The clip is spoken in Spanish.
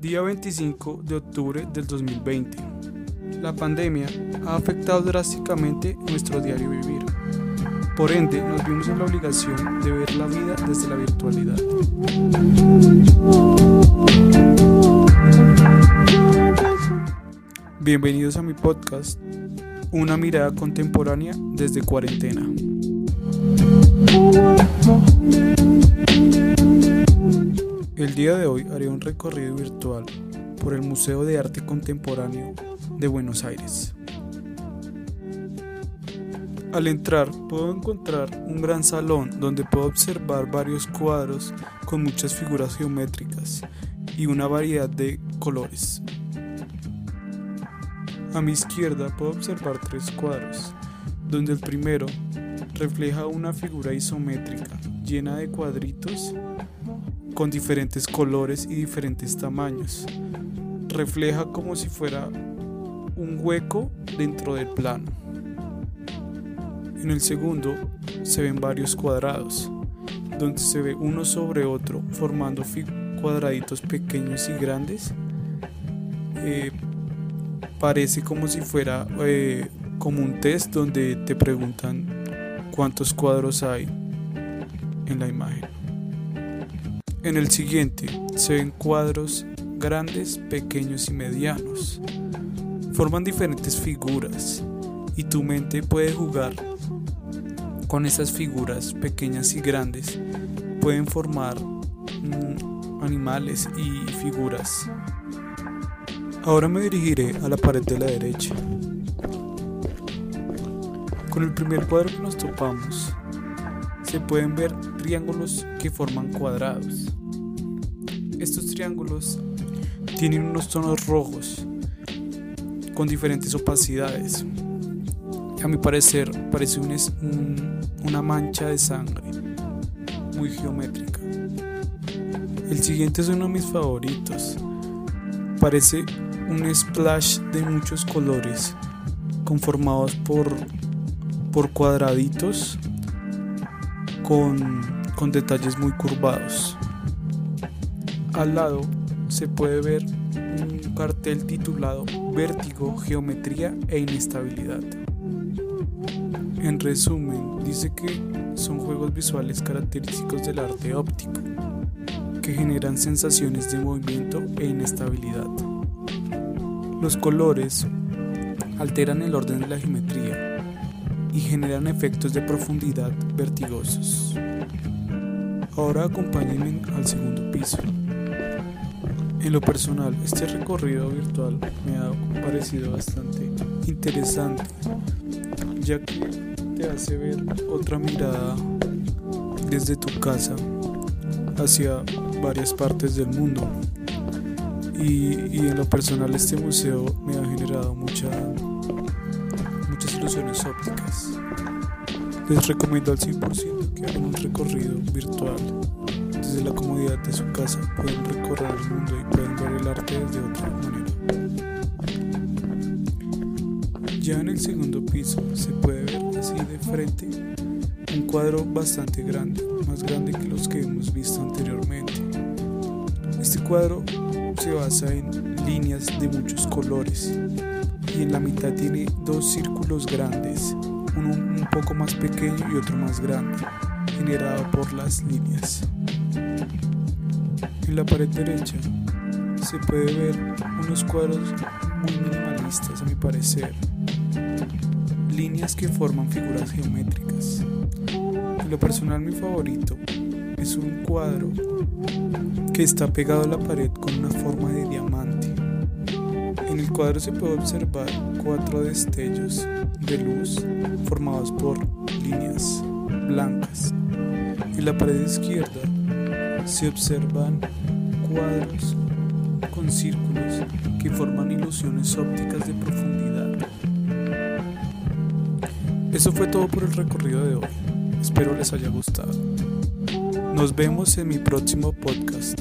25 de octubre del 2020. La pandemia ha afectado drásticamente nuestro diario vivir. Por ende, nos vimos en la obligación de ver la vida desde la virtualidad. Bienvenidos a mi podcast, Una mirada contemporánea desde cuarentena. El día de hoy haré un recorrido virtual por el Museo de Arte Contemporáneo de Buenos Aires. Al entrar puedo encontrar un gran salón donde puedo observar varios cuadros con muchas figuras geométricas y una variedad de colores. A mi izquierda puedo observar tres cuadros, donde el primero refleja una figura isométrica llena de cuadritos con diferentes colores y diferentes tamaños. Refleja como si fuera un hueco dentro del plano. En el segundo se ven varios cuadrados, donde se ve uno sobre otro formando cuadraditos pequeños y grandes. Eh, parece como si fuera eh, como un test donde te preguntan cuántos cuadros hay en la imagen. En el siguiente se ven cuadros grandes, pequeños y medianos. Forman diferentes figuras y tu mente puede jugar con esas figuras pequeñas y grandes. Pueden formar mm, animales y figuras. Ahora me dirigiré a la pared de la derecha. Con el primer cuadro que nos topamos, se pueden ver triángulos que forman cuadrados. Estos triángulos tienen unos tonos rojos con diferentes opacidades. A mi parecer parece una mancha de sangre muy geométrica. El siguiente es uno de mis favoritos. Parece un splash de muchos colores conformados por, por cuadraditos con, detalles muy curvados. Al lado se puede ver un cartel titulado Vértigo, Geometría e Inestabilidad. En resumen, dice que son juegos visuales característicos del arte óptico, que generan sensaciones de movimiento e inestabilidad. Los colores alteran el orden de la geometría y generan efectos de profundidad vertigosos. Ahora acompáñenme al segundo piso. En lo personal, este recorrido virtual me ha parecido bastante interesante, ya que te hace ver otra mirada desde tu casa hacia varias partes del mundo. Y, y en lo personal este museo me ha generado mucha ópticas. Les recomiendo al 100% que hagan un recorrido virtual. Desde la comodidad de su casa pueden recorrer el mundo y pueden ver el arte de otra manera. Ya en el segundo piso se puede ver así de frente un cuadro bastante grande, más grande que los que hemos visto anteriormente. Este cuadro se basa en líneas de muchos colores y en la mitad tiene dos círculos grandes, uno un poco más pequeño y otro más grande, generado por las líneas. En la pared derecha se puede ver unos cuadros muy minimalistas a mi parecer, líneas que forman figuras geométricas. En lo personal mi favorito es un cuadro que está pegado a la pared con una forma en el cuadro se puede observar cuatro destellos de luz formados por líneas blancas. En la pared izquierda se observan cuadros con círculos que forman ilusiones ópticas de profundidad. Eso fue todo por el recorrido de hoy. Espero les haya gustado. Nos vemos en mi próximo podcast.